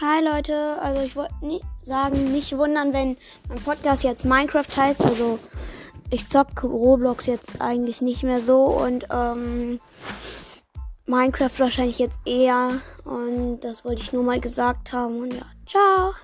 Hi Leute, also ich wollte nicht sagen, nicht wundern, wenn mein Podcast jetzt Minecraft heißt. Also ich zock Roblox jetzt eigentlich nicht mehr so und ähm, Minecraft wahrscheinlich jetzt eher. Und das wollte ich nur mal gesagt haben. Und ja, ciao.